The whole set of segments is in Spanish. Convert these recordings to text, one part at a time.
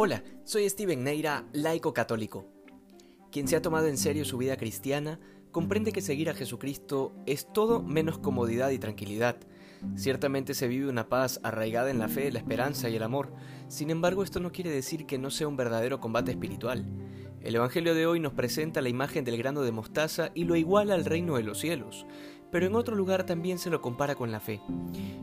Hola, soy Steven Neira, laico católico. Quien se ha tomado en serio su vida cristiana comprende que seguir a Jesucristo es todo menos comodidad y tranquilidad. Ciertamente se vive una paz arraigada en la fe, la esperanza y el amor. Sin embargo, esto no quiere decir que no sea un verdadero combate espiritual. El Evangelio de hoy nos presenta la imagen del grano de mostaza y lo iguala al reino de los cielos, pero en otro lugar también se lo compara con la fe.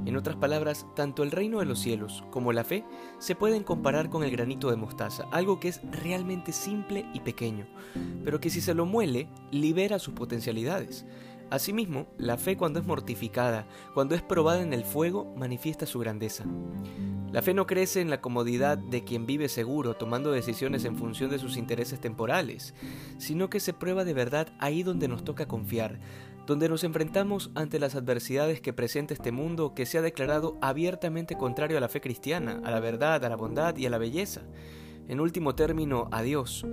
En otras palabras, tanto el reino de los cielos como la fe se pueden comparar con el granito de mostaza, algo que es realmente simple y pequeño, pero que si se lo muele, libera sus potencialidades. Asimismo, la fe cuando es mortificada, cuando es probada en el fuego, manifiesta su grandeza. La fe no crece en la comodidad de quien vive seguro, tomando decisiones en función de sus intereses temporales, sino que se prueba de verdad ahí donde nos toca confiar, donde nos enfrentamos ante las adversidades que presenta este mundo que se ha declarado abiertamente contrario a la fe cristiana, a la verdad, a la bondad y a la belleza. En último término, a Dios.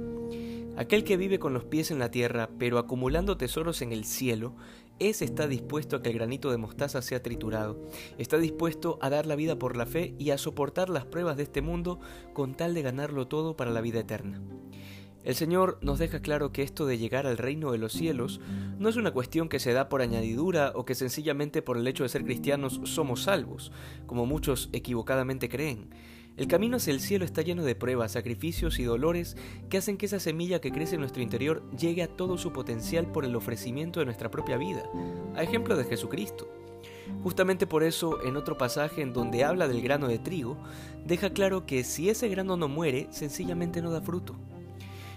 Aquel que vive con los pies en la tierra, pero acumulando tesoros en el cielo, ese está dispuesto a que el granito de mostaza sea triturado, está dispuesto a dar la vida por la fe y a soportar las pruebas de este mundo con tal de ganarlo todo para la vida eterna. El Señor nos deja claro que esto de llegar al reino de los cielos no es una cuestión que se da por añadidura o que sencillamente por el hecho de ser cristianos somos salvos, como muchos equivocadamente creen. El camino hacia el cielo está lleno de pruebas, sacrificios y dolores que hacen que esa semilla que crece en nuestro interior llegue a todo su potencial por el ofrecimiento de nuestra propia vida, a ejemplo de Jesucristo. Justamente por eso, en otro pasaje en donde habla del grano de trigo, deja claro que si ese grano no muere, sencillamente no da fruto.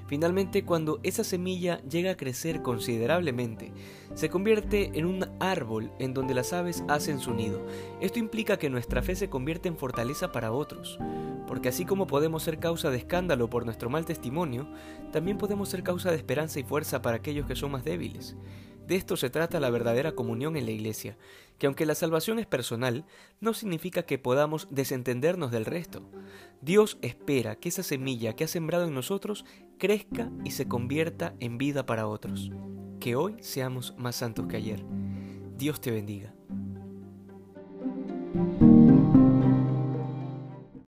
Finalmente, cuando esa semilla llega a crecer considerablemente, se convierte en un árbol en donde las aves hacen su nido. Esto implica que nuestra fe se convierte en fortaleza para otros, porque así como podemos ser causa de escándalo por nuestro mal testimonio, también podemos ser causa de esperanza y fuerza para aquellos que son más débiles. De esto se trata la verdadera comunión en la Iglesia, que aunque la salvación es personal, no significa que podamos desentendernos del resto. Dios espera que esa semilla que ha sembrado en nosotros crezca y se convierta en vida para otros. Que hoy seamos más santos que ayer. Dios te bendiga.